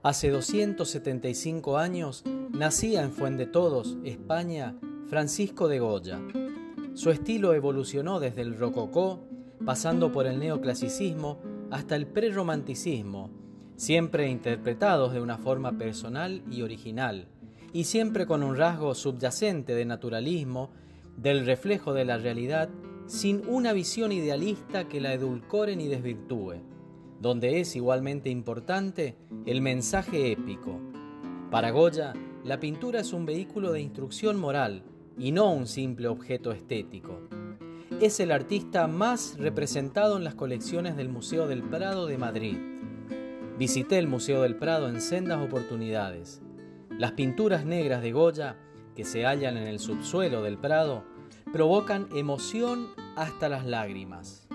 Hace 275 años nacía en Fuendetodos, España, Francisco de Goya. Su estilo evolucionó desde el rococó, pasando por el neoclasicismo hasta el prerromanticismo, siempre interpretados de una forma personal y original, y siempre con un rasgo subyacente de naturalismo, del reflejo de la realidad, sin una visión idealista que la edulcore ni desvirtúe donde es igualmente importante el mensaje épico. Para Goya, la pintura es un vehículo de instrucción moral y no un simple objeto estético. Es el artista más representado en las colecciones del Museo del Prado de Madrid. Visité el Museo del Prado en sendas oportunidades. Las pinturas negras de Goya, que se hallan en el subsuelo del Prado, provocan emoción hasta las lágrimas.